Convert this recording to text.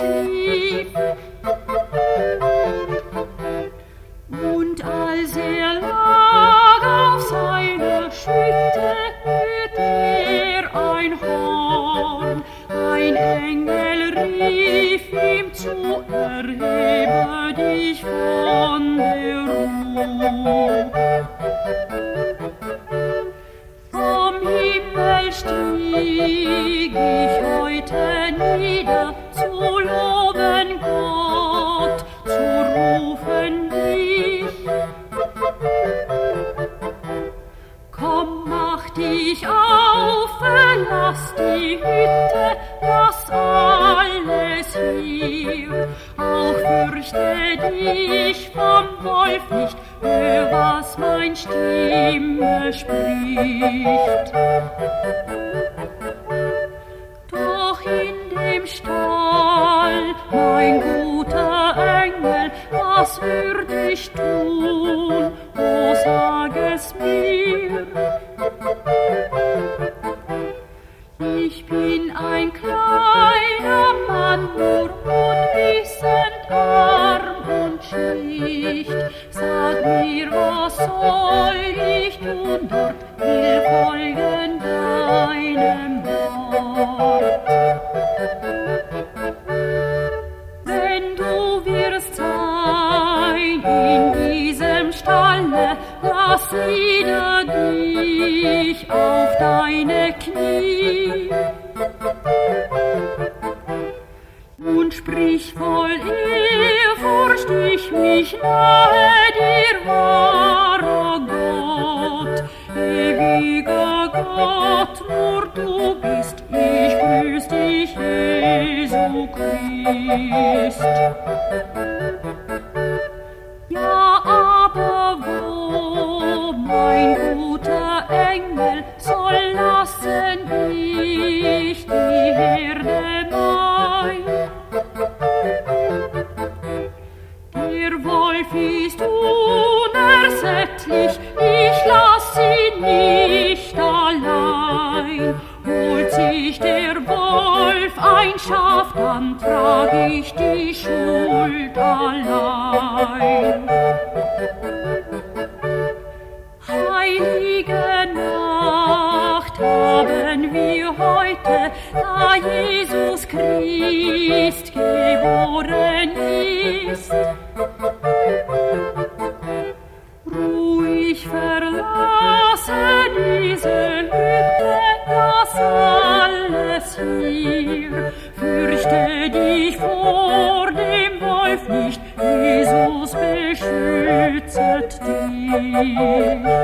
rief. Und als er lag auf seiner Schütte, hört er ein Horn. Ein Engel rief ihm zu, erhebe dich von der Ruhe. Vom Himmel stieg dich auf, verlass die Hütte, lass alles hier. Auch fürchte dich vom Wolf nicht, hör, was mein Stimme spricht. Doch in dem Stall, mein guter Engel, was würd ich tun? Oh, sag es mir. Ich bin ein kleiner Mann, nur unwissend, arm und schlicht. Sag mir, was soll ich tun dort, wieder dich auf deine Knie und sprich voll Ehrfurcht ich mich nahe dir wahrer Gott, ewiger Gott, nur du bist, ich grüß dich, Jesu Christ. Nicht allein. Holt sich der Wolf ein Schaf, dann trag ich die Schuld allein. Heilige Nacht haben wir heute, da Jesus Christ geboren ist. Nicht, Jesus beschützet dich.